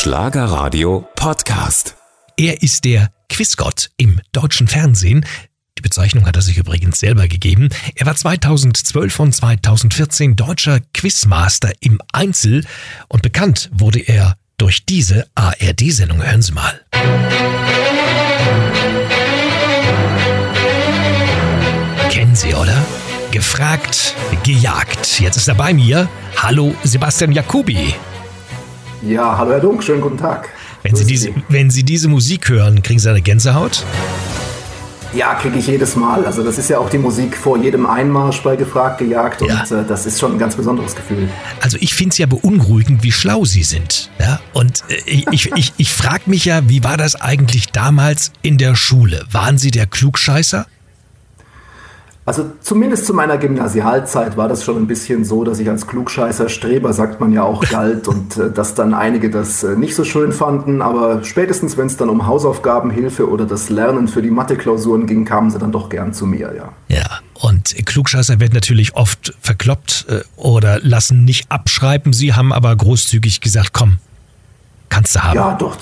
Schlagerradio Podcast. Er ist der Quizgott im deutschen Fernsehen. Die Bezeichnung hat er sich übrigens selber gegeben. Er war 2012 und 2014 deutscher Quizmaster im Einzel und bekannt wurde er durch diese ARD-Sendung. Hören Sie mal. Kennen Sie, oder? Gefragt, gejagt. Jetzt ist er bei mir. Hallo, Sebastian Jacobi. Ja, hallo Herr Dunk, schönen guten Tag. Wenn Sie, diese, wenn Sie diese Musik hören, kriegen Sie eine Gänsehaut? Ja, kriege ich jedes Mal. Also das ist ja auch die Musik vor jedem Einmarsch bei Gefragt gejagt und Ja. äh, das ist schon ein ganz besonderes Gefühl. Also ich finde es ja beunruhigend, wie schlau Sie sind. Ja? Und äh, ich, ich, ich, ich frage mich ja, wie war das eigentlich damals in der Schule? Waren Sie der Klugscheißer? Also zumindest zu meiner Gymnasialzeit war das schon ein bisschen so, dass ich als Klugscheißer Streber, sagt man ja auch, galt und äh, dass dann einige das äh, nicht so schön fanden. Aber spätestens, wenn es dann um Hausaufgabenhilfe oder das Lernen für die Mathe-Klausuren ging, kamen sie dann doch gern zu mir, ja. Ja. Und Klugscheißer werden natürlich oft verkloppt äh, oder lassen nicht abschreiben. Sie haben aber großzügig gesagt, komm, kannst du haben. Ja, doch,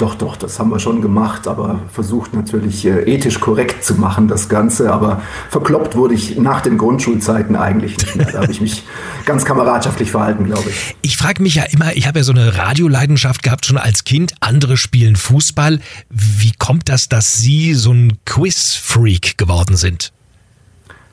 doch, doch, das haben wir schon gemacht, aber versucht natürlich äh, ethisch korrekt zu machen, das Ganze. Aber verkloppt wurde ich nach den Grundschulzeiten eigentlich nicht mehr. Da habe ich mich ganz kameradschaftlich verhalten, glaube ich. Ich frage mich ja immer, ich habe ja so eine Radioleidenschaft gehabt schon als Kind. Andere spielen Fußball. Wie kommt das, dass Sie so ein Quiz-Freak geworden sind?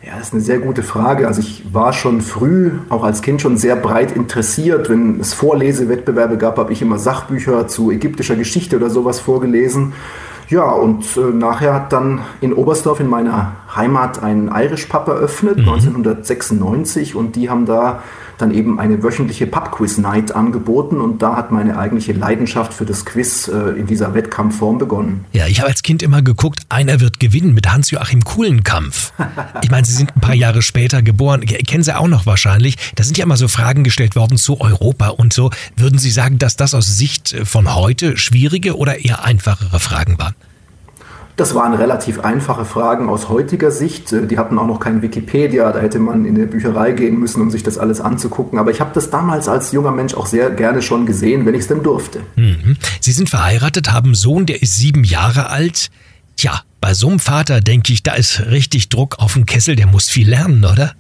Ja, das ist eine sehr gute Frage. Also ich war schon früh, auch als Kind schon sehr breit interessiert. Wenn es Vorlesewettbewerbe gab, habe ich immer Sachbücher zu ägyptischer Geschichte oder sowas vorgelesen. Ja, und äh, nachher hat dann in Oberstdorf in meiner Heimat ein Irish Pub eröffnet, 1996. Und die haben da dann eben eine wöchentliche Pub-Quiz-Night angeboten. Und da hat meine eigentliche Leidenschaft für das Quiz äh, in dieser Wettkampfform begonnen. Ja, ich habe als Kind immer geguckt, einer wird gewinnen mit Hans-Joachim Kuhlenkampf. Ich meine, Sie sind ein paar Jahre später geboren, Ke- kennen Sie auch noch wahrscheinlich. Da sind ja immer so Fragen gestellt worden zu Europa und so. Würden Sie sagen, dass das aus Sicht von heute schwierige oder eher einfachere Fragen waren? Das waren relativ einfache Fragen aus heutiger Sicht. Äh, Die hatten auch noch kein Wikipedia, da hätte man in der Bücherei gehen müssen, um sich das alles anzugucken. Aber ich habe das damals als junger Mensch auch sehr gerne schon gesehen, wenn ich es denn durfte. Mhm. Sie sind verheiratet, haben einen Sohn, der ist sieben Jahre alt. Tja, bei so einem Vater denke ich, da ist richtig Druck auf dem Kessel, der muss viel lernen, oder?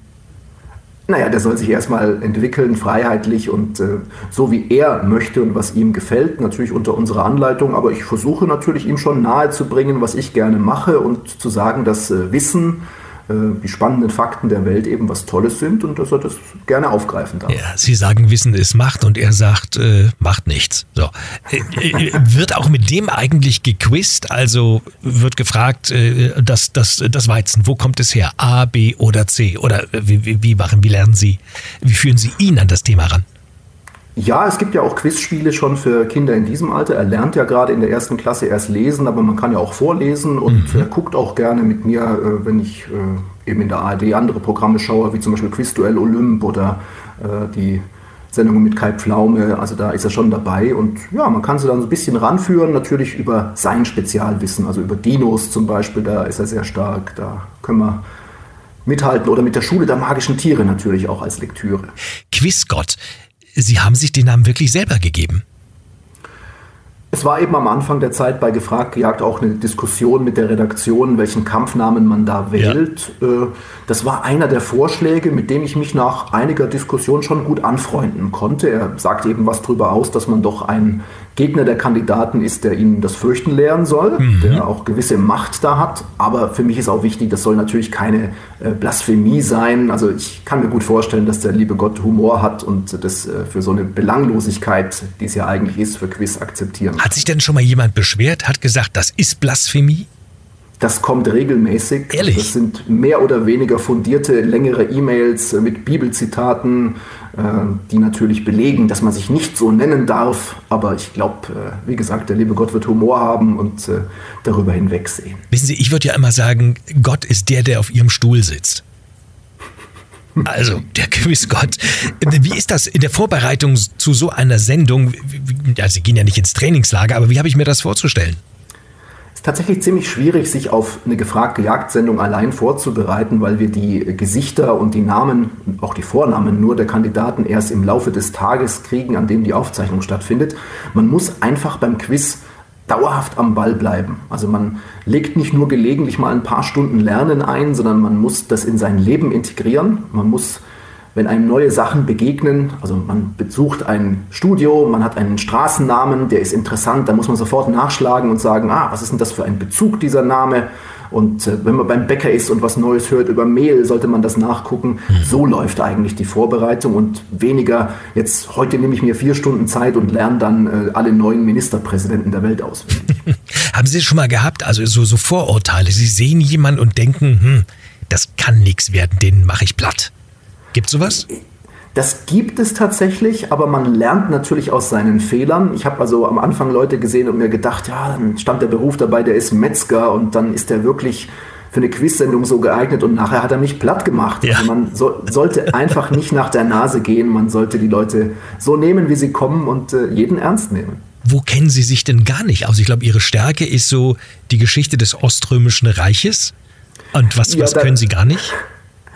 Naja, der soll sich erstmal entwickeln, freiheitlich und äh, so wie er möchte und was ihm gefällt, natürlich unter unserer Anleitung. Aber ich versuche natürlich ihm schon nahezubringen, was ich gerne mache und zu sagen, dass äh, Wissen, die spannenden Fakten der Welt eben was Tolles sind und dass er das gerne aufgreifen darf. Ja, Sie sagen, Wissen ist Macht und er sagt, äh, macht nichts. So. Äh, äh, wird auch mit dem eigentlich gequizt? Also wird gefragt, äh, das, das, das Weizen, wo kommt es her? A, B oder C? Oder äh, wie, wie machen, wie lernen Sie, wie führen Sie ihn an das Thema ran? Ja, es gibt ja auch Quizspiele schon für Kinder in diesem Alter. Er lernt ja gerade in der ersten Klasse erst lesen, aber man kann ja auch vorlesen und er guckt auch gerne mit mir, äh, wenn ich äh, eben in der ARD andere Programme schaue, wie zum Beispiel Quizduell Olymp oder äh, die Sendung mit Kai Pflaume. Also da ist er schon dabei und ja, man kann sie dann so ein bisschen ranführen, natürlich über sein Spezialwissen, also über Dinos zum Beispiel, da ist er sehr stark, da können wir mithalten oder mit der Schule der magischen Tiere natürlich auch als Lektüre. Quizgott. Sie haben sich den Namen wirklich selber gegeben. Es war eben am Anfang der Zeit bei Gefragt gejagt auch eine Diskussion mit der Redaktion, welchen Kampfnamen man da wählt. Äh, Das war einer der Vorschläge, mit dem ich mich nach einiger Diskussion schon gut anfreunden konnte. Er sagt eben was darüber aus, dass man doch ein Gegner der Kandidaten ist, der ihnen das Fürchten lehren soll, der auch gewisse Macht da hat. Aber für mich ist auch wichtig, das soll natürlich keine äh, Blasphemie sein. Also ich kann mir gut vorstellen, dass der liebe Gott Humor hat und das äh, für so eine Belanglosigkeit, die es ja eigentlich ist, für Quiz akzeptieren. Hat sich denn schon mal jemand beschwert, hat gesagt, das ist Blasphemie? Das kommt regelmäßig. Ehrlich? Das sind mehr oder weniger fundierte, längere E-Mails äh, mit Bibelzitaten, äh, die natürlich belegen, dass man sich nicht so nennen darf. Aber ich glaube, wie gesagt, der liebe Gott wird Humor haben und äh, darüber hinwegsehen. Wissen Sie, ich würde ja immer sagen, Gott ist der, der auf Ihrem Stuhl sitzt. Also, der Quizgott. Wie ist das in der Vorbereitung zu so einer Sendung? Ja, Sie gehen ja nicht ins Trainingslager, aber wie habe ich mir das vorzustellen? Ist tatsächlich ziemlich schwierig, sich auf eine gefragte Jagdsendung allein vorzubereiten, weil wir die Gesichter und die Namen, auch die Vornamen nur der Kandidaten erst im Laufe des Tages kriegen, an dem die Aufzeichnung stattfindet. Man muss einfach beim Quiz dauerhaft am Ball bleiben. Also man legt nicht nur gelegentlich mal ein paar Stunden Lernen ein, sondern man muss das in sein Leben integrieren. Man muss wenn einem neue Sachen begegnen, also man besucht ein Studio, man hat einen Straßennamen, der ist interessant, dann muss man sofort nachschlagen und sagen, ah, was ist denn das für ein Bezug dieser Name? Und äh, wenn man beim Bäcker ist und was Neues hört über Mehl, sollte man das nachgucken. Mhm. So läuft eigentlich die Vorbereitung und weniger, jetzt heute nehme ich mir vier Stunden Zeit und lerne dann äh, alle neuen Ministerpräsidenten der Welt auswendig. Haben Sie es schon mal gehabt, also so, so Vorurteile? Sie sehen jemanden und denken, hm, das kann nichts werden, den mache ich platt. Gibt sowas? Das gibt es tatsächlich, aber man lernt natürlich aus seinen Fehlern. Ich habe also am Anfang Leute gesehen und mir gedacht, ja, dann stand der Beruf dabei, der ist Metzger und dann ist der wirklich für eine Quiz-Sendung so geeignet und nachher hat er mich platt gemacht. Ja. Also man so, sollte einfach nicht nach der Nase gehen, man sollte die Leute so nehmen, wie sie kommen und äh, jeden ernst nehmen. Wo kennen Sie sich denn gar nicht aus? Ich glaube, Ihre Stärke ist so die Geschichte des Oströmischen Reiches. Und was, ja, was können Sie gar nicht?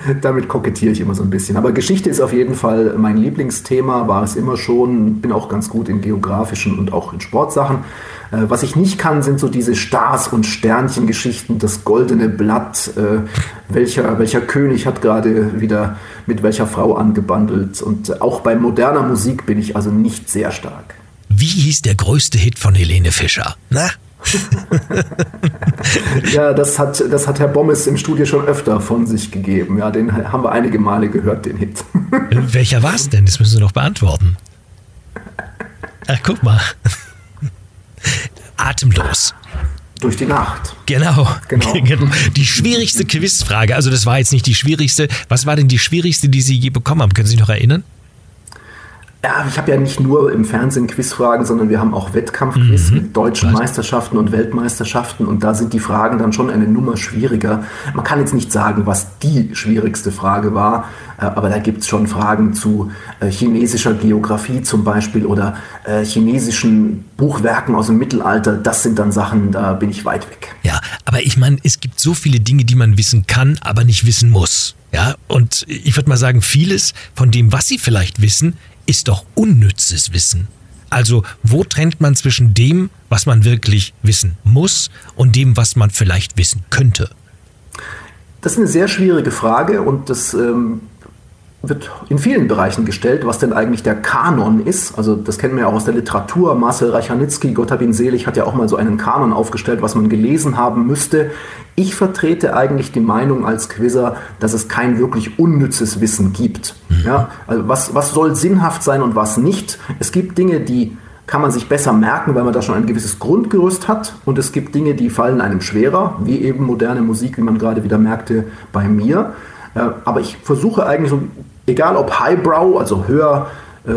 Damit kokettiere ich immer so ein bisschen. Aber Geschichte ist auf jeden Fall mein Lieblingsthema, war es immer schon. Bin auch ganz gut in geografischen und auch in Sportsachen. Äh, was ich nicht kann, sind so diese Stars- und Sternchengeschichten, das goldene Blatt, äh, welcher, welcher König hat gerade wieder mit welcher Frau angebandelt. Und auch bei moderner Musik bin ich also nicht sehr stark. Wie hieß der größte Hit von Helene Fischer? Na? ja, das hat, das hat Herr Bommes im Studio schon öfter von sich gegeben. Ja, den haben wir einige Male gehört, den Hit. Welcher war es denn? Das müssen Sie noch beantworten. Ach, guck mal. Atemlos. Durch die Nacht. Genau. genau. Die schwierigste Quizfrage, also das war jetzt nicht die schwierigste. Was war denn die schwierigste, die Sie je bekommen haben? Können Sie sich noch erinnern? Ja, ich habe ja nicht nur im Fernsehen Quizfragen, sondern wir haben auch Wettkampfquiz mhm. mit deutschen Meisterschaften und Weltmeisterschaften und da sind die Fragen dann schon eine Nummer schwieriger. Man kann jetzt nicht sagen, was die schwierigste Frage war, äh, aber da gibt es schon Fragen zu äh, chinesischer Geografie zum Beispiel oder äh, chinesischen Buchwerken aus dem Mittelalter. Das sind dann Sachen, da bin ich weit weg. Ja, aber ich meine, es gibt so viele Dinge, die man wissen kann, aber nicht wissen muss. Ja, und ich würde mal sagen, vieles von dem, was Sie vielleicht wissen, ist doch unnützes Wissen. Also wo trennt man zwischen dem, was man wirklich wissen muss und dem, was man vielleicht wissen könnte? Das ist eine sehr schwierige Frage und das ähm, wird in vielen Bereichen gestellt, was denn eigentlich der Kanon ist. Also das kennen wir ja auch aus der Literatur. Marcel Reichanitzky, Gott hab ihn selig, hat ja auch mal so einen Kanon aufgestellt, was man gelesen haben müsste. Ich vertrete eigentlich die Meinung als Quizzer, dass es kein wirklich unnützes Wissen gibt. Mhm. Ja, also was, was soll sinnhaft sein und was nicht? Es gibt Dinge, die kann man sich besser merken, weil man da schon ein gewisses Grundgerüst hat. Und es gibt Dinge, die fallen einem schwerer, wie eben moderne Musik, wie man gerade wieder merkte bei mir. Aber ich versuche eigentlich so egal ob Highbrow, also höher äh,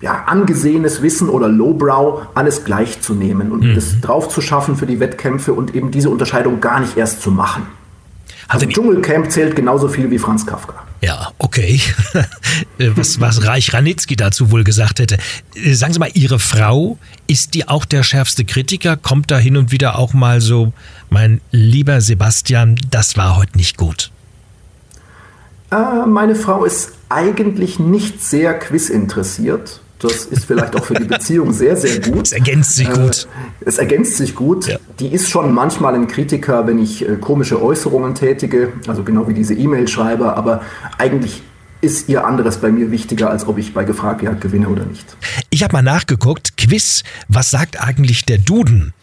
ja, angesehenes Wissen oder Lowbrow, alles gleich zu nehmen und mhm. das drauf zu schaffen für die Wettkämpfe und eben diese Unterscheidung gar nicht erst zu machen. Also Dschungelcamp zählt genauso viel wie Franz Kafka. Ja, okay. was, was Reich Ranitzky dazu wohl gesagt hätte. Sagen Sie mal, Ihre Frau, ist die auch der schärfste Kritiker? Kommt da hin und wieder auch mal so, mein lieber Sebastian, das war heute nicht gut? Äh, meine Frau ist eigentlich nicht sehr quizinteressiert. Das ist vielleicht auch für die Beziehung sehr, sehr gut. Es ergänzt sich gut. Äh, es ergänzt sich gut. Ja. Die ist schon manchmal ein Kritiker, wenn ich äh, komische Äußerungen tätige, also genau wie diese E-Mail schreibe, aber eigentlich ist ihr anderes bei mir wichtiger, als ob ich bei Gefragtjagd gewinne oder nicht. Ich habe mal nachgeguckt, Quiz, was sagt eigentlich der Duden?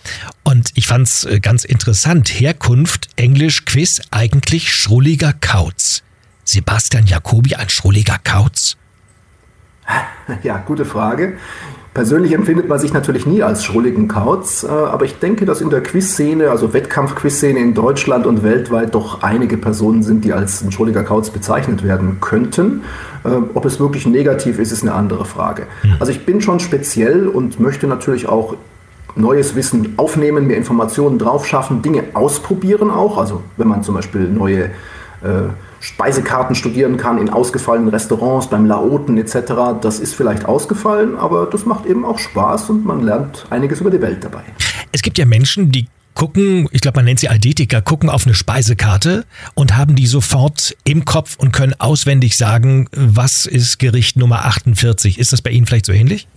Und ich fand es äh, ganz interessant. Herkunft, Englisch, Quiz, eigentlich schrulliger Kauz. Sebastian Jacobi ein schrulliger Kauz? Ja, gute Frage. Persönlich empfindet man sich natürlich nie als schrulligen Kauz, äh, aber ich denke, dass in der Quizszene, also Wettkampf-Quizszene in Deutschland und weltweit doch einige Personen sind, die als ein schrulliger Kauz bezeichnet werden könnten. Äh, ob es wirklich negativ ist, ist eine andere Frage. Hm. Also ich bin schon speziell und möchte natürlich auch neues Wissen aufnehmen, mir Informationen drauf schaffen, Dinge ausprobieren auch. Also wenn man zum Beispiel neue Speisekarten studieren kann in ausgefallenen Restaurants, beim Laoten etc. Das ist vielleicht ausgefallen, aber das macht eben auch Spaß und man lernt einiges über die Welt dabei. Es gibt ja Menschen, die gucken, ich glaube, man nennt sie Aldetiker, gucken auf eine Speisekarte und haben die sofort im Kopf und können auswendig sagen, was ist Gericht Nummer 48. Ist das bei Ihnen vielleicht so ähnlich?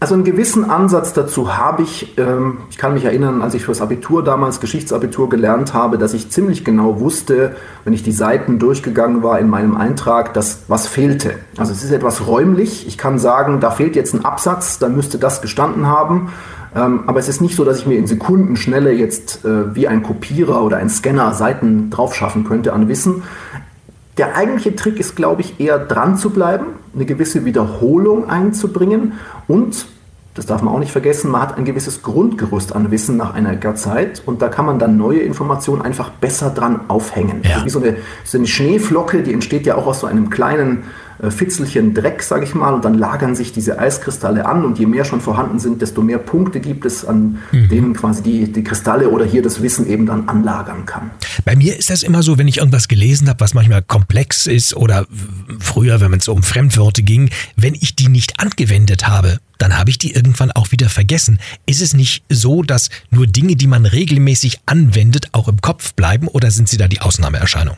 Also einen gewissen Ansatz dazu habe ich. Ähm, ich kann mich erinnern, als ich fürs Abitur damals Geschichtsabitur gelernt habe, dass ich ziemlich genau wusste, wenn ich die Seiten durchgegangen war in meinem Eintrag, dass was fehlte. Also es ist etwas räumlich. Ich kann sagen, da fehlt jetzt ein Absatz, da müsste das gestanden haben. Ähm, aber es ist nicht so, dass ich mir in Sekundenschnelle jetzt äh, wie ein Kopierer oder ein Scanner Seiten drauf schaffen könnte an Wissen. Der eigentliche Trick ist, glaube ich, eher dran zu bleiben, eine gewisse Wiederholung einzubringen und, das darf man auch nicht vergessen, man hat ein gewisses Grundgerüst an Wissen nach einer Zeit und da kann man dann neue Informationen einfach besser dran aufhängen. Ja. Wie so eine, so eine Schneeflocke, die entsteht ja auch aus so einem kleinen Fitzelchen Dreck, sage ich mal, und dann lagern sich diese Eiskristalle an und je mehr schon vorhanden sind, desto mehr Punkte gibt es, an mhm. denen quasi die, die Kristalle oder hier das Wissen eben dann anlagern kann. Bei mir ist das immer so, wenn ich irgendwas gelesen habe, was manchmal komplex ist oder früher, wenn es um Fremdwörter ging, wenn ich die nicht angewendet habe, dann habe ich die irgendwann auch wieder vergessen. Ist es nicht so, dass nur Dinge, die man regelmäßig anwendet, auch im Kopf bleiben oder sind sie da die Ausnahmeerscheinung?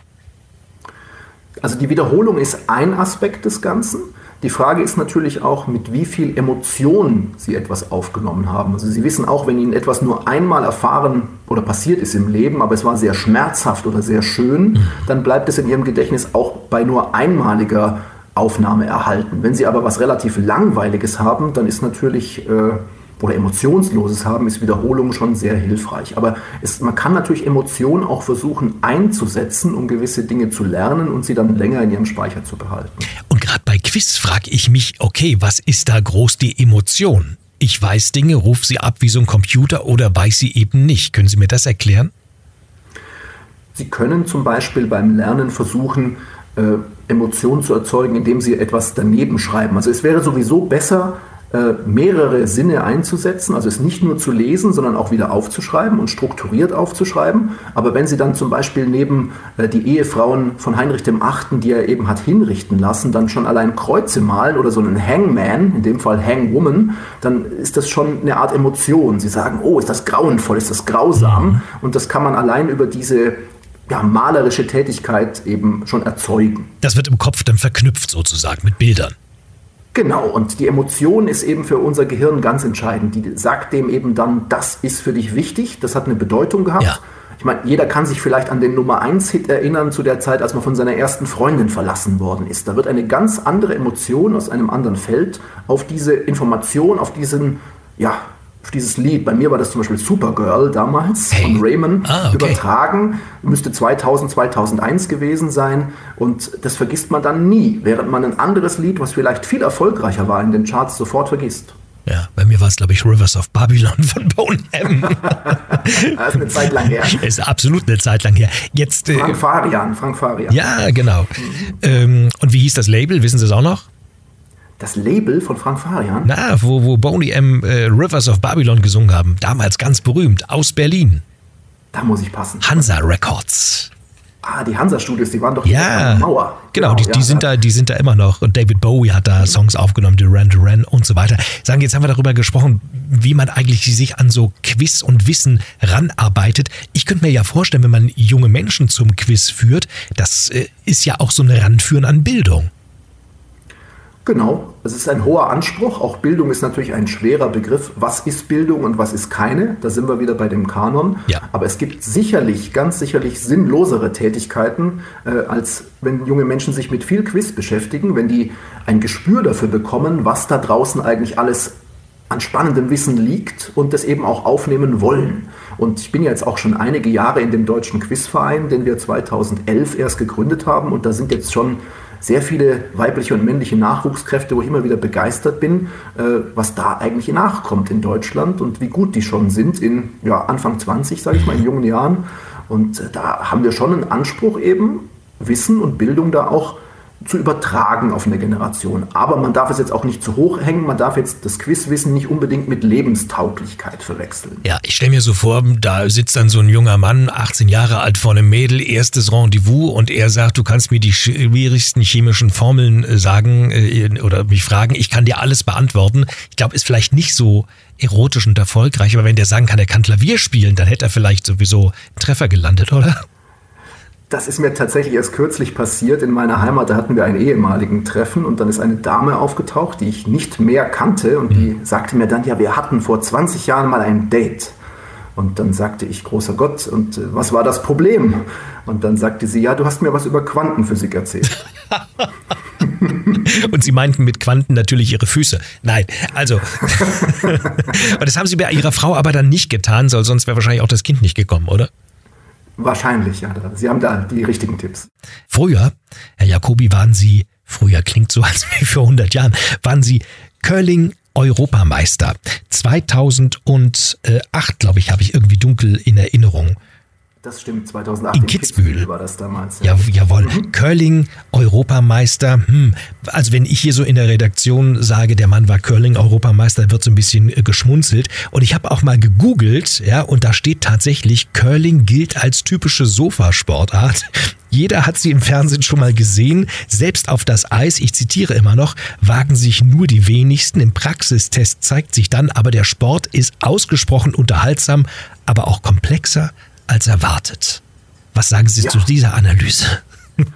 Also die Wiederholung ist ein Aspekt des Ganzen. Die Frage ist natürlich auch, mit wie viel Emotion Sie etwas aufgenommen haben. Also Sie wissen auch, wenn Ihnen etwas nur einmal erfahren oder passiert ist im Leben, aber es war sehr schmerzhaft oder sehr schön, dann bleibt es in Ihrem Gedächtnis auch bei nur einmaliger Aufnahme erhalten. Wenn Sie aber was relativ Langweiliges haben, dann ist natürlich äh, oder Emotionsloses haben, ist Wiederholung schon sehr hilfreich. Aber es, man kann natürlich Emotionen auch versuchen einzusetzen, um gewisse Dinge zu lernen und sie dann länger in ihrem Speicher zu behalten. Und gerade bei Quiz frage ich mich, okay, was ist da groß die Emotion? Ich weiß Dinge, rufe sie ab wie so ein Computer oder weiß sie eben nicht. Können Sie mir das erklären? Sie können zum Beispiel beim Lernen versuchen, äh, Emotionen zu erzeugen, indem Sie etwas daneben schreiben. Also es wäre sowieso besser, mehrere Sinne einzusetzen, also es nicht nur zu lesen, sondern auch wieder aufzuschreiben und strukturiert aufzuschreiben. Aber wenn Sie dann zum Beispiel neben äh, die Ehefrauen von Heinrich dem Achten, die er eben hat hinrichten lassen, dann schon allein Kreuze malen oder so einen Hangman, in dem Fall Hangwoman, dann ist das schon eine Art Emotion. Sie sagen, oh, ist das grauenvoll, ist das grausam. Mhm. Und das kann man allein über diese ja, malerische Tätigkeit eben schon erzeugen. Das wird im Kopf dann verknüpft sozusagen mit Bildern. Genau, und die Emotion ist eben für unser Gehirn ganz entscheidend. Die sagt dem eben dann, das ist für dich wichtig, das hat eine Bedeutung gehabt. Ja. Ich meine, jeder kann sich vielleicht an den Nummer 1-Hit erinnern zu der Zeit, als man von seiner ersten Freundin verlassen worden ist. Da wird eine ganz andere Emotion aus einem anderen Feld auf diese Information, auf diesen ja, dieses Lied, bei mir war das zum Beispiel Supergirl damals hey. von Raymond, ah, okay. übertragen, müsste 2000, 2001 gewesen sein und das vergisst man dann nie, während man ein anderes Lied, was vielleicht viel erfolgreicher war in den Charts, sofort vergisst. Ja, bei mir war es, glaube ich, Rivers of Babylon von Bone M. das ist eine Zeit lang her. Ist absolut eine Zeit lang her. Jetzt, äh, Frank Farian, Frank Farian. Ja, genau. Mhm. Ähm, und wie hieß das Label? Wissen Sie es auch noch? Das Label von Frank Farian? Na, wo, wo Boney M. Äh, Rivers of Babylon gesungen haben. Damals ganz berühmt, aus Berlin. Da muss ich passen. Hansa Records. Ah, die Hansa-Studios, die waren doch ja, Mauer. Genau, genau die, die ja, sind ja. da, die sind da immer noch. Und David Bowie hat da Songs aufgenommen, Duran Duran und so weiter. Sagen, jetzt haben wir darüber gesprochen, wie man eigentlich sich an so Quiz und Wissen ranarbeitet. Ich könnte mir ja vorstellen, wenn man junge Menschen zum Quiz führt, das äh, ist ja auch so ein Ranführen an Bildung. Genau, es ist ein hoher Anspruch. Auch Bildung ist natürlich ein schwerer Begriff. Was ist Bildung und was ist keine? Da sind wir wieder bei dem Kanon. Ja. Aber es gibt sicherlich, ganz sicherlich sinnlosere Tätigkeiten, äh, als wenn junge Menschen sich mit viel Quiz beschäftigen, wenn die ein Gespür dafür bekommen, was da draußen eigentlich alles an spannendem Wissen liegt und das eben auch aufnehmen wollen. Und ich bin jetzt auch schon einige Jahre in dem deutschen Quizverein, den wir 2011 erst gegründet haben. Und da sind jetzt schon sehr viele weibliche und männliche Nachwuchskräfte, wo ich immer wieder begeistert bin, äh, was da eigentlich nachkommt in Deutschland und wie gut die schon sind in ja, Anfang 20, sage ich mal, in jungen Jahren. Und äh, da haben wir schon einen Anspruch eben, Wissen und Bildung da auch zu übertragen auf eine Generation. Aber man darf es jetzt auch nicht zu hoch hängen, man darf jetzt das Quizwissen nicht unbedingt mit Lebenstauglichkeit verwechseln. Ja, ich stelle mir so vor, da sitzt dann so ein junger Mann, 18 Jahre alt, vor einem Mädel, erstes Rendezvous und er sagt, du kannst mir die schwierigsten chemischen Formeln äh, sagen äh, oder mich fragen, ich kann dir alles beantworten. Ich glaube, ist vielleicht nicht so erotisch und erfolgreich, aber wenn der sagen kann, er kann Klavier spielen, dann hätte er vielleicht sowieso einen Treffer gelandet, oder? Das ist mir tatsächlich erst kürzlich passiert in meiner Heimat. Da hatten wir einen ehemaligen Treffen und dann ist eine Dame aufgetaucht, die ich nicht mehr kannte und die mhm. sagte mir dann, ja, wir hatten vor 20 Jahren mal ein Date. Und dann sagte ich, großer Gott, und äh, was war das Problem? Und dann sagte sie, ja, du hast mir was über Quantenphysik erzählt. und sie meinten mit Quanten natürlich ihre Füße. Nein, also. und das haben sie bei ihrer Frau aber dann nicht getan, sonst wäre wahrscheinlich auch das Kind nicht gekommen, oder? Wahrscheinlich, ja. Sie haben da die richtigen Tipps. Früher, Herr Jacobi, waren Sie, früher klingt so als wie vor 100 Jahren, waren Sie Curling Europameister. 2008, glaube ich, habe ich irgendwie dunkel in Erinnerung. Das stimmt, 2008 in, in Kitzbühel. Kitzbühel war das damals. Ja, ja jawohl. Mhm. Curling, Europameister. Hm. Also wenn ich hier so in der Redaktion sage, der Mann war Curling, Europameister, wird so ein bisschen äh, geschmunzelt. Und ich habe auch mal gegoogelt, ja, und da steht tatsächlich, Curling gilt als typische Sofasportart. Jeder hat sie im Fernsehen schon mal gesehen. Selbst auf das Eis, ich zitiere immer noch, wagen sich nur die wenigsten. Im Praxistest zeigt sich dann, aber der Sport ist ausgesprochen unterhaltsam, aber auch komplexer als erwartet. Was sagen Sie ja. zu dieser Analyse?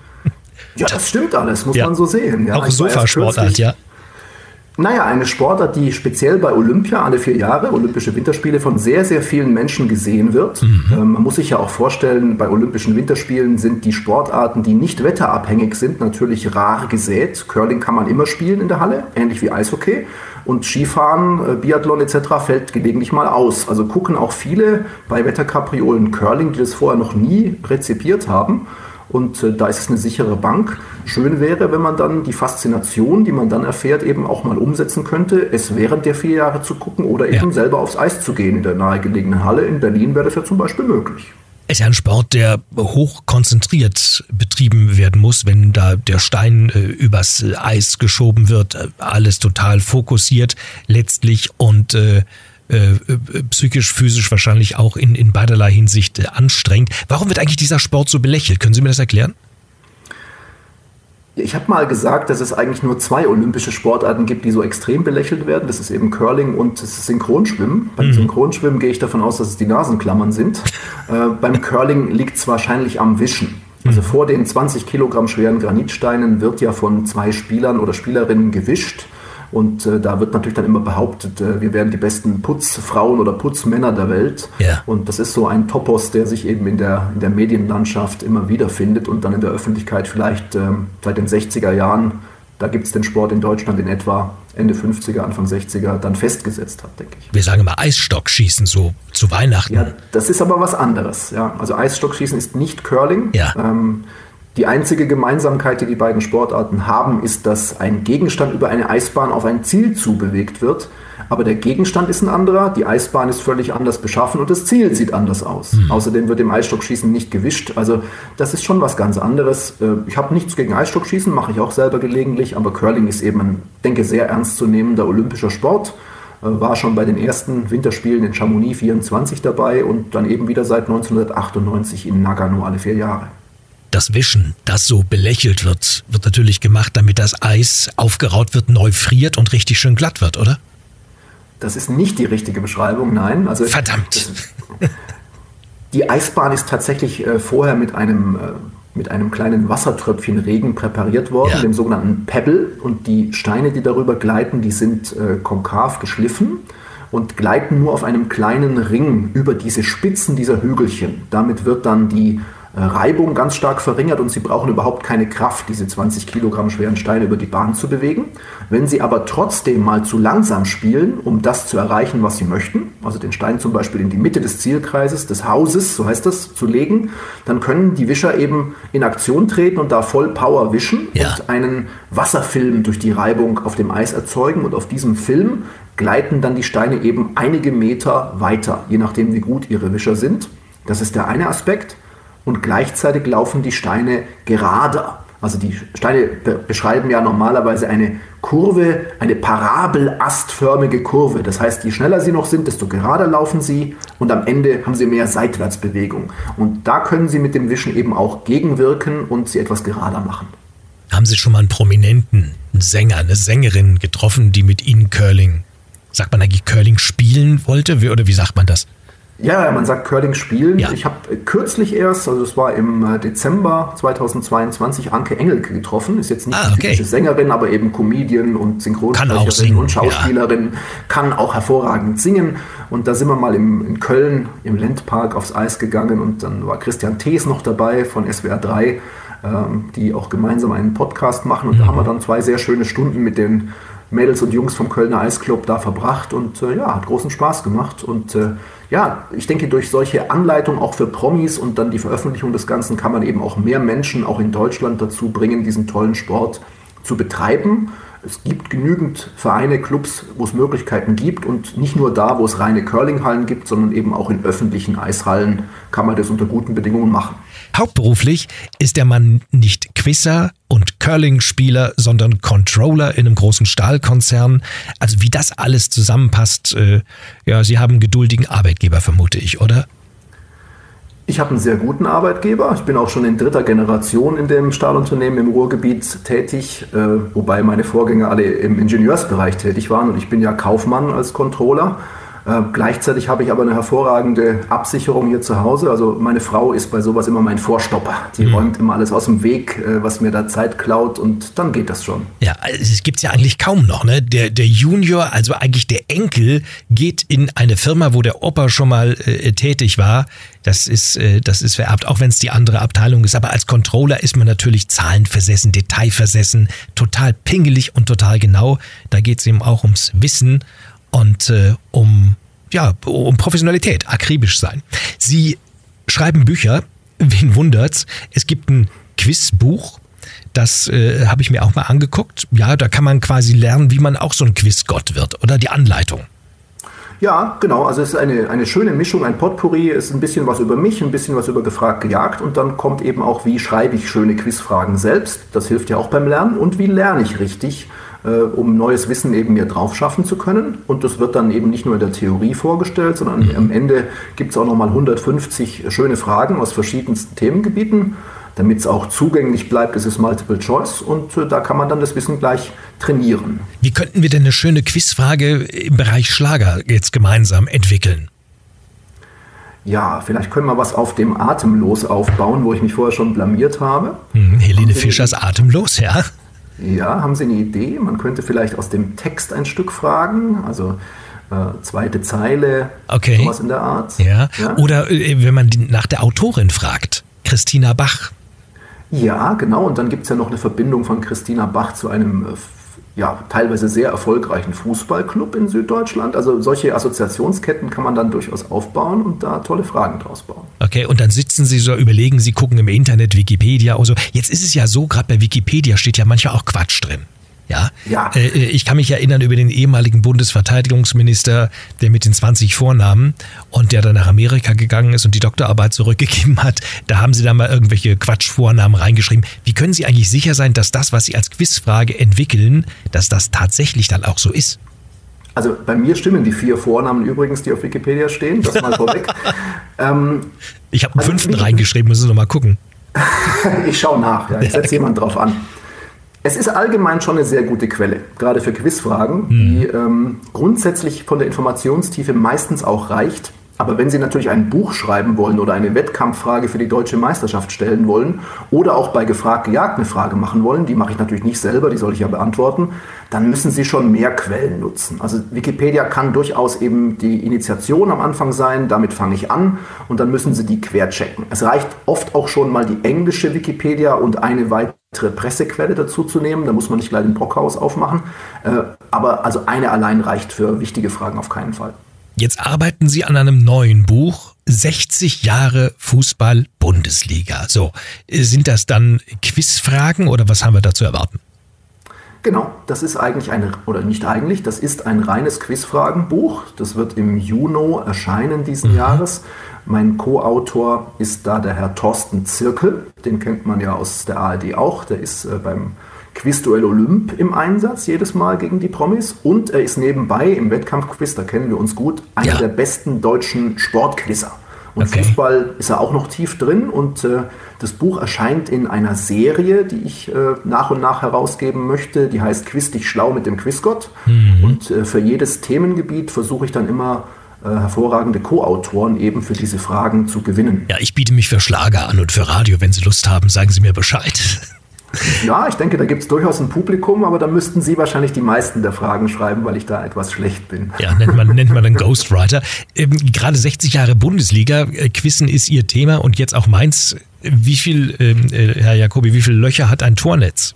Ja, das stimmt alles, muss ja. man so sehen. Ja, auch Sofasportart, ja. Naja, eine Sportart, die speziell bei Olympia alle vier Jahre, Olympische Winterspiele, von sehr, sehr vielen Menschen gesehen wird. Mhm. Ähm, man muss sich ja auch vorstellen, bei Olympischen Winterspielen sind die Sportarten, die nicht wetterabhängig sind, natürlich rar gesät. Curling kann man immer spielen in der Halle, ähnlich wie Eishockey. Und Skifahren, äh, Biathlon etc. fällt gelegentlich mal aus. Also gucken auch viele bei Wetterkapriolen Curling, die das vorher noch nie rezipiert haben. Und äh, da ist es eine sichere Bank. Schön wäre, wenn man dann die Faszination, die man dann erfährt, eben auch mal umsetzen könnte, es während der vier Jahre zu gucken oder eben ja. selber aufs Eis zu gehen in der nahegelegenen Halle. In Berlin wäre das ja zum Beispiel möglich. Es ist ja ein Sport, der hoch konzentriert betrieben werden muss, wenn da der Stein äh, übers Eis geschoben wird, äh, alles total fokussiert letztlich und äh, äh, psychisch, physisch wahrscheinlich auch in, in beiderlei Hinsicht äh, anstrengend. Warum wird eigentlich dieser Sport so belächelt? Können Sie mir das erklären? Ich habe mal gesagt, dass es eigentlich nur zwei olympische Sportarten gibt, die so extrem belächelt werden. Das ist eben Curling und das ist Synchronschwimmen. Beim mhm. Synchronschwimmen gehe ich davon aus, dass es die Nasenklammern sind. äh, beim Curling liegt es wahrscheinlich am Wischen. Also mhm. vor den 20 Kilogramm schweren Granitsteinen wird ja von zwei Spielern oder Spielerinnen gewischt. Und äh, da wird natürlich dann immer behauptet, äh, wir wären die besten Putzfrauen oder Putzmänner der Welt. Ja. Und das ist so ein Topos, der sich eben in der, in der Medienlandschaft immer wieder findet und dann in der Öffentlichkeit vielleicht ähm, seit den 60er Jahren, da gibt es den Sport in Deutschland in etwa Ende 50er, Anfang 60er dann festgesetzt hat, denke ich. Wir sagen immer Eisstockschießen so zu Weihnachten. Ja, das ist aber was anderes. Ja. Also Eisstockschießen ist nicht Curling. Ja. Ähm, die einzige Gemeinsamkeit, die die beiden Sportarten haben, ist, dass ein Gegenstand über eine Eisbahn auf ein Ziel zu bewegt wird. Aber der Gegenstand ist ein anderer, die Eisbahn ist völlig anders beschaffen und das Ziel sieht anders aus. Mhm. Außerdem wird im Eisstockschießen nicht gewischt. Also das ist schon was ganz anderes. Äh, ich habe nichts gegen Eisstockschießen, mache ich auch selber gelegentlich, aber Curling ist eben ein, denke sehr ernstzunehmender olympischer Sport. Äh, war schon bei den ersten Winterspielen in Chamonix 24 dabei und dann eben wieder seit 1998 in Nagano alle vier Jahre das Wischen, das so belächelt wird, wird natürlich gemacht, damit das Eis aufgeraut wird, neu friert und richtig schön glatt wird, oder? Das ist nicht die richtige Beschreibung, nein. Also Verdammt. die Eisbahn ist tatsächlich äh, vorher mit einem, äh, mit einem kleinen Wassertröpfchen Regen präpariert worden, ja. dem sogenannten Pebble. Und die Steine, die darüber gleiten, die sind äh, konkav geschliffen und gleiten nur auf einem kleinen Ring über diese Spitzen dieser Hügelchen. Damit wird dann die Reibung ganz stark verringert und sie brauchen überhaupt keine Kraft, diese 20 Kilogramm schweren Steine über die Bahn zu bewegen. Wenn sie aber trotzdem mal zu langsam spielen, um das zu erreichen, was sie möchten, also den Stein zum Beispiel in die Mitte des Zielkreises, des Hauses, so heißt das, zu legen, dann können die Wischer eben in Aktion treten und da voll Power wischen ja. und einen Wasserfilm durch die Reibung auf dem Eis erzeugen und auf diesem Film gleiten dann die Steine eben einige Meter weiter, je nachdem wie gut ihre Wischer sind. Das ist der eine Aspekt und gleichzeitig laufen die Steine gerader. Also die Steine beschreiben ja normalerweise eine Kurve, eine parabelastförmige Kurve. Das heißt, je schneller sie noch sind, desto gerader laufen sie und am Ende haben sie mehr Seitwärtsbewegung. Und da können sie mit dem Wischen eben auch gegenwirken und sie etwas gerader machen. Haben Sie schon mal einen prominenten Sänger, eine Sängerin getroffen, die mit Ihnen Curling, sagt man eigentlich Curling spielen wollte? Oder wie sagt man das? Ja, man sagt Curling spielen. Ja. Ich habe kürzlich erst, also es war im äh, Dezember 2022, Anke Engelke getroffen. Ist jetzt nicht ah, okay. Sängerin, aber eben Comedian und Synchronsprecherin und Schauspielerin. Ja. Kann auch hervorragend singen. Und da sind wir mal im, in Köln im Lendpark aufs Eis gegangen und dann war Christian Thees noch dabei von SWR 3, ähm, die auch gemeinsam einen Podcast machen. Und mhm. da haben wir dann zwei sehr schöne Stunden mit den Mädels und Jungs vom Kölner Eisclub da verbracht und äh, ja, hat großen Spaß gemacht. Und äh, ja, ich denke, durch solche Anleitungen auch für Promis und dann die Veröffentlichung des Ganzen kann man eben auch mehr Menschen auch in Deutschland dazu bringen, diesen tollen Sport zu betreiben. Es gibt genügend Vereine, Clubs, wo es Möglichkeiten gibt und nicht nur da, wo es reine Curlinghallen gibt, sondern eben auch in öffentlichen Eishallen kann man das unter guten Bedingungen machen. Hauptberuflich ist der Mann nicht Quizzer und Curling-Spieler, sondern Controller in einem großen Stahlkonzern. Also wie das alles zusammenpasst, äh, ja, Sie haben einen geduldigen Arbeitgeber, vermute ich, oder? Ich habe einen sehr guten Arbeitgeber. Ich bin auch schon in dritter Generation in dem Stahlunternehmen im Ruhrgebiet tätig, äh, wobei meine Vorgänger alle im Ingenieursbereich tätig waren und ich bin ja Kaufmann als Controller. Äh, gleichzeitig habe ich aber eine hervorragende Absicherung hier zu Hause. Also meine Frau ist bei sowas immer mein Vorstopper. Die mhm. räumt immer alles aus dem Weg, äh, was mir da Zeit klaut und dann geht das schon. Ja, es gibt es ja eigentlich kaum noch. Ne? Der, der Junior, also eigentlich der Enkel, geht in eine Firma, wo der Opa schon mal äh, tätig war. Das ist, äh, das ist vererbt, auch wenn es die andere Abteilung ist. Aber als Controller ist man natürlich zahlenversessen, detailversessen, total pingelig und total genau. Da geht es eben auch ums Wissen und äh, um, ja, um Professionalität, akribisch sein. Sie schreiben Bücher, wen wundert's? Es gibt ein Quizbuch, das äh, habe ich mir auch mal angeguckt. Ja, da kann man quasi lernen, wie man auch so ein Quizgott wird oder die Anleitung. Ja, genau. Also es ist eine, eine schöne Mischung, ein Potpourri. Es ist ein bisschen was über mich, ein bisschen was über gefragt, gejagt und dann kommt eben auch, wie schreibe ich schöne Quizfragen selbst. Das hilft ja auch beim Lernen und wie lerne ich richtig äh, um neues Wissen eben mir drauf schaffen zu können. Und das wird dann eben nicht nur in der Theorie vorgestellt, sondern mhm. am Ende gibt es auch nochmal 150 schöne Fragen aus verschiedensten Themengebieten. Damit es auch zugänglich bleibt, ist es Multiple Choice und äh, da kann man dann das Wissen gleich trainieren. Wie könnten wir denn eine schöne Quizfrage im Bereich Schlager jetzt gemeinsam entwickeln? Ja, vielleicht können wir was auf dem Atemlos aufbauen, wo ich mich vorher schon blamiert habe. Hm, Helene Fischers Atemlos, ja. Ja, haben Sie eine Idee? Man könnte vielleicht aus dem Text ein Stück fragen, also äh, zweite Zeile, okay. sowas in der Art. Ja. ja? Oder äh, wenn man nach der Autorin fragt, Christina Bach. Ja, genau. Und dann gibt es ja noch eine Verbindung von Christina Bach zu einem äh, ja, teilweise sehr erfolgreichen Fußballclub in Süddeutschland. Also solche Assoziationsketten kann man dann durchaus aufbauen und da tolle Fragen draus bauen. Okay, und dann sitzen Sie so, überlegen Sie, gucken im Internet, Wikipedia oder so. Jetzt ist es ja so, gerade bei Wikipedia steht ja manchmal auch Quatsch drin. Ja, ja. Äh, äh, ich kann mich erinnern über den ehemaligen Bundesverteidigungsminister, der mit den 20 Vornamen und der dann nach Amerika gegangen ist und die Doktorarbeit zurückgegeben hat. Da haben sie da mal irgendwelche Quatschvornamen reingeschrieben. Wie können Sie eigentlich sicher sein, dass das, was Sie als Quizfrage entwickeln, dass das tatsächlich dann auch so ist? Also bei mir stimmen die vier Vornamen übrigens, die auf Wikipedia stehen. Das mal vorweg. ähm, ich habe einen also fünften reingeschrieben, müssen Sie noch mal gucken. ich schaue nach, ja. ich setze jemand drauf an. Es ist allgemein schon eine sehr gute Quelle, gerade für Quizfragen, mhm. die ähm, grundsätzlich von der Informationstiefe meistens auch reicht. Aber wenn Sie natürlich ein Buch schreiben wollen oder eine Wettkampffrage für die deutsche Meisterschaft stellen wollen oder auch bei Gefragt gejagt eine Frage machen wollen, die mache ich natürlich nicht selber, die soll ich ja beantworten, dann müssen Sie schon mehr Quellen nutzen. Also Wikipedia kann durchaus eben die Initiation am Anfang sein, damit fange ich an und dann müssen Sie die querchecken. Es reicht oft auch schon mal die englische Wikipedia und eine weitere Pressequelle dazu zu nehmen, da muss man nicht gleich ein Brockhaus aufmachen, äh, aber also eine allein reicht für wichtige Fragen auf keinen Fall. Jetzt arbeiten Sie an einem neuen Buch. 60 Jahre Fußball-Bundesliga. So, sind das dann Quizfragen oder was haben wir da zu erwarten? Genau, das ist eigentlich ein, oder nicht eigentlich, das ist ein reines Quizfragenbuch. Das wird im Juni erscheinen diesen mhm. Jahres. Mein Co-Autor ist da der Herr Thorsten Zirkel. Den kennt man ja aus der ARD auch. Der ist äh, beim Quizduell Olymp im Einsatz, jedes Mal gegen die Promis. Und er ist nebenbei im Wettkampfquiz, da kennen wir uns gut, einer ja. der besten deutschen Sportquizzer. Und okay. Fußball ist er auch noch tief drin und äh, das Buch erscheint in einer Serie, die ich äh, nach und nach herausgeben möchte. Die heißt Quiz dich schlau mit dem Quizgott. Mhm. Und äh, für jedes Themengebiet versuche ich dann immer äh, hervorragende Co-Autoren eben für diese Fragen zu gewinnen. Ja, ich biete mich für Schlager an und für Radio. Wenn Sie Lust haben, sagen Sie mir Bescheid. Ja, ich denke, da gibt es durchaus ein Publikum, aber da müssten Sie wahrscheinlich die meisten der Fragen schreiben, weil ich da etwas schlecht bin. Ja, nennt man, nennt man dann Ghostwriter. Ähm, gerade 60 Jahre Bundesliga, äh, Quissen ist Ihr Thema und jetzt auch meins. Wie viel, ähm, äh, Herr Jacobi, wie viele Löcher hat ein Tornetz?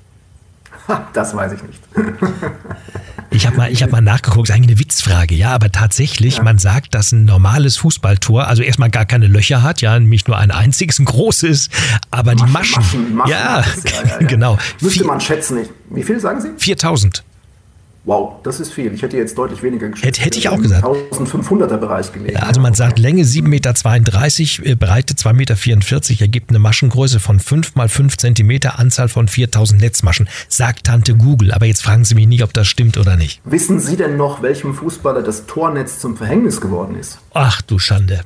Das weiß ich nicht. Ich habe mal, hab mal nachgeguckt, ist eigentlich eine Witzfrage, ja, aber tatsächlich, ja. man sagt, dass ein normales Fußballtor, also erstmal gar keine Löcher hat, ja, nämlich nur ein einziges, ein großes, aber Maschen, die Maschen, Maschen, Maschen ja, ja, ja, genau. Müsste man schätzen, wie viel sagen Sie? 4000. Wow, das ist viel. Ich hätte jetzt deutlich weniger geschätzt. Hätte, ich auch gesagt. 1500er Bereich gelegen. Ja, also man sagt Länge 7,32 Meter, äh, Breite 2,44 Meter, ergibt eine Maschengröße von 5 mal 5 Zentimeter, Anzahl von 4000 Netzmaschen, sagt Tante Google. Aber jetzt fragen Sie mich nicht, ob das stimmt oder nicht. Wissen Sie denn noch, welchem Fußballer das Tornetz zum Verhängnis geworden ist? Ach du Schande.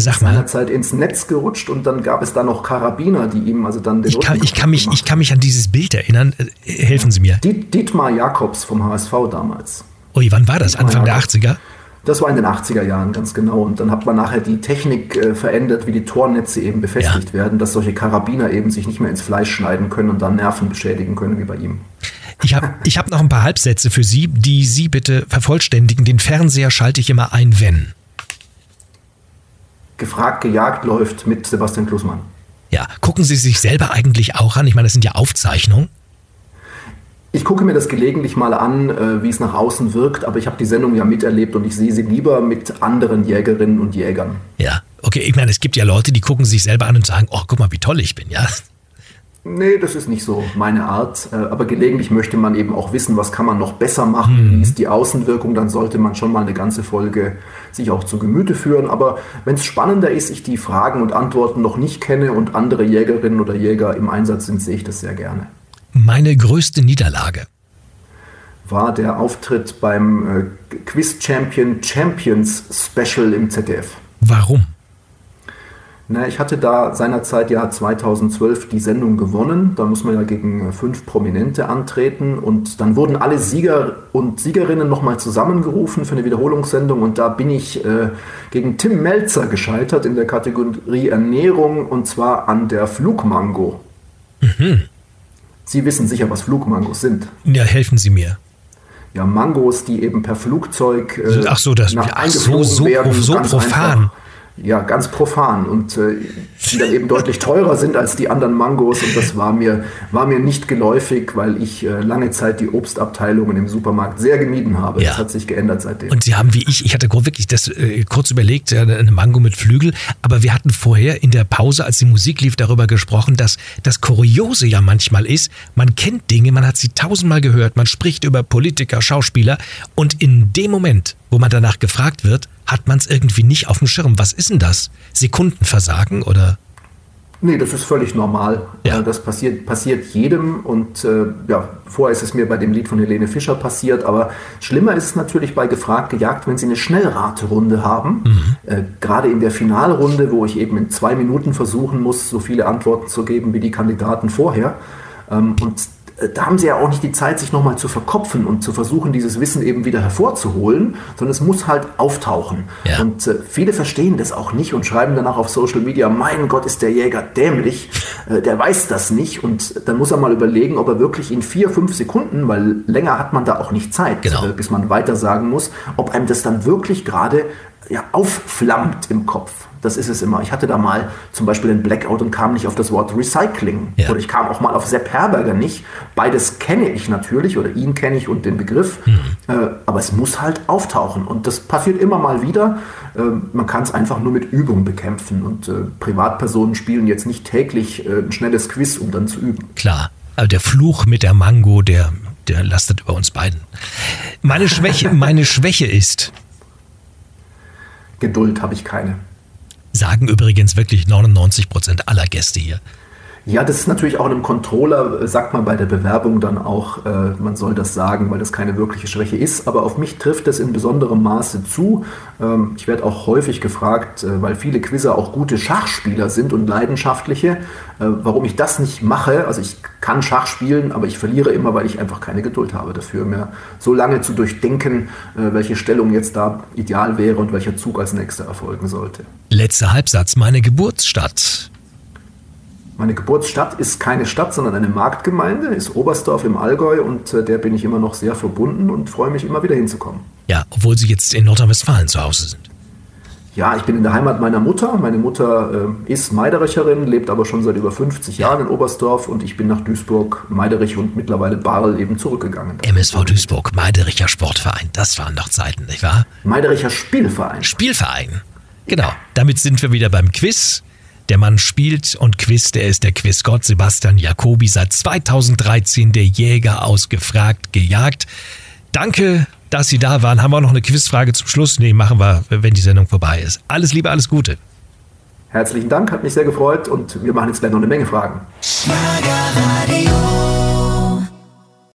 Sag mal. Seinerzeit ins Netz gerutscht und dann gab es da noch Karabiner, die ihm also dann den ich kann, ich kann mich, Ich kann mich an dieses Bild erinnern. Äh, helfen Sie mir. Dietmar Jakobs vom HSV damals. Ui, wann war das? Dietmar Anfang Jakobs. der 80er? Das war in den 80er Jahren, ganz genau. Und dann hat man nachher die Technik äh, verändert, wie die Tornetze eben befestigt ja. werden, dass solche Karabiner eben sich nicht mehr ins Fleisch schneiden können und dann Nerven beschädigen können, wie bei ihm. Ich habe ich hab noch ein paar Halbsätze für Sie, die Sie bitte vervollständigen. Den Fernseher schalte ich immer ein, wenn gefragt, gejagt läuft mit Sebastian Klusmann. Ja, gucken Sie sich selber eigentlich auch an? Ich meine, das sind ja Aufzeichnungen. Ich gucke mir das gelegentlich mal an, äh, wie es nach außen wirkt, aber ich habe die Sendung ja miterlebt und ich sehe sie lieber mit anderen Jägerinnen und Jägern. Ja, okay. Ich meine, es gibt ja Leute, die gucken sich selber an und sagen, oh, guck mal, wie toll ich bin, ja. Nee, das ist nicht so meine Art. Äh, aber gelegentlich möchte man eben auch wissen, was kann man noch besser machen, mhm. wie ist die Außenwirkung, dann sollte man schon mal eine ganze Folge sich auch zu Gemüte führen. Aber wenn es spannender ist, ich die Fragen und Antworten noch nicht kenne und andere Jägerinnen oder Jäger im Einsatz sind, sehe ich das sehr gerne. Meine größte Niederlage war der Auftritt beim äh, Quiz Champion Champions Special im ZDF. Warum? Na, ich hatte da seinerzeit ja 2012 die Sendung gewonnen. Da muss man ja gegen fünf Prominente antreten. Und dann wurden alle Sieger und Siegerinnen nochmal zusammengerufen für eine Wiederholungssendung. Und da bin ich äh, gegen Tim Melzer gescheitert in der Kategorie Ernährung und zwar an der Flugmango. Mhm. Sie wissen sicher, was Flugmangos sind. Ja, helfen Sie mir ja, Mangos, die eben per Flugzeug äh, ach so, das, ach so, so, werden. So profan. Einfach ja, ganz profan und äh, die dann eben deutlich teurer sind als die anderen Mangos und das war mir, war mir nicht geläufig, weil ich äh, lange Zeit die Obstabteilungen im Supermarkt sehr gemieden habe. Ja. Das hat sich geändert seitdem. Und Sie haben wie ich, ich hatte wirklich das äh, kurz überlegt, eine Mango mit Flügel, aber wir hatten vorher in der Pause, als die Musik lief, darüber gesprochen, dass das Kuriose ja manchmal ist, man kennt Dinge, man hat sie tausendmal gehört, man spricht über Politiker, Schauspieler und in dem Moment, wo man danach gefragt wird, hat man es irgendwie nicht auf dem Schirm. Was ist denn das? Sekundenversagen oder? Nee, das ist völlig normal. Ja. Äh, das passiert, passiert jedem und äh, ja, vorher ist es mir bei dem Lied von Helene Fischer passiert, aber schlimmer ist es natürlich bei Gefragt gejagt, wenn Sie eine Schnellraterunde haben. Mhm. Äh, gerade in der Finalrunde, wo ich eben in zwei Minuten versuchen muss, so viele Antworten zu geben wie die Kandidaten vorher. Ähm, und da haben sie ja auch nicht die Zeit, sich nochmal zu verkopfen und zu versuchen, dieses Wissen eben wieder hervorzuholen, sondern es muss halt auftauchen. Ja. Und äh, viele verstehen das auch nicht und schreiben danach auf Social Media, mein Gott, ist der Jäger dämlich, äh, der weiß das nicht. Und dann muss er mal überlegen, ob er wirklich in vier, fünf Sekunden, weil länger hat man da auch nicht Zeit, genau. äh, bis man weiter sagen muss, ob einem das dann wirklich gerade ja, aufflammt im Kopf. Das ist es immer. Ich hatte da mal zum Beispiel den Blackout und kam nicht auf das Wort Recycling. Ja. Oder ich kam auch mal auf Sepp Herberger nicht. Beides kenne ich natürlich oder ihn kenne ich und den Begriff. Mhm. Äh, aber es muss halt auftauchen. Und das passiert immer mal wieder. Äh, man kann es einfach nur mit Übung bekämpfen. Und äh, Privatpersonen spielen jetzt nicht täglich äh, ein schnelles Quiz, um dann zu üben. Klar. Aber der Fluch mit der Mango, der, der lastet über uns beiden. Meine Schwäche, meine Schwäche ist. Geduld habe ich keine. Sagen übrigens wirklich 99 Prozent aller Gäste hier. Ja, das ist natürlich auch einem Controller, äh, sagt man bei der Bewerbung dann auch, äh, man soll das sagen, weil das keine wirkliche Schwäche ist. Aber auf mich trifft das in besonderem Maße zu. Ähm, ich werde auch häufig gefragt, äh, weil viele Quizzer auch gute Schachspieler sind und leidenschaftliche, äh, warum ich das nicht mache. Also ich kann Schach spielen, aber ich verliere immer, weil ich einfach keine Geduld habe dafür, mir so lange zu durchdenken, äh, welche Stellung jetzt da ideal wäre und welcher Zug als nächster erfolgen sollte. Letzter Halbsatz, meine Geburtsstadt. Meine Geburtsstadt ist keine Stadt, sondern eine Marktgemeinde, ist Oberstdorf im Allgäu und äh, der bin ich immer noch sehr verbunden und freue mich immer wieder hinzukommen. Ja, obwohl Sie jetzt in Nordrhein-Westfalen zu Hause sind. Ja, ich bin in der Heimat meiner Mutter. Meine Mutter äh, ist Meidericherin, lebt aber schon seit über 50 Jahren in Oberstdorf und ich bin nach Duisburg, Meiderich und mittlerweile Barl eben zurückgegangen. MSV Duisburg, Meidericher Sportverein, das waren doch Zeiten, nicht wahr? Meidericher Spielverein. Spielverein. Genau, damit sind wir wieder beim Quiz. Der Mann spielt und quizt, er ist der Quizgott Sebastian Jacobi, seit 2013 der Jäger ausgefragt, gejagt. Danke, dass Sie da waren. Haben wir noch eine Quizfrage zum Schluss? Nee, machen wir, wenn die Sendung vorbei ist. Alles Liebe, alles Gute. Herzlichen Dank, hat mich sehr gefreut und wir machen jetzt gleich noch eine Menge Fragen. Schlagerradio.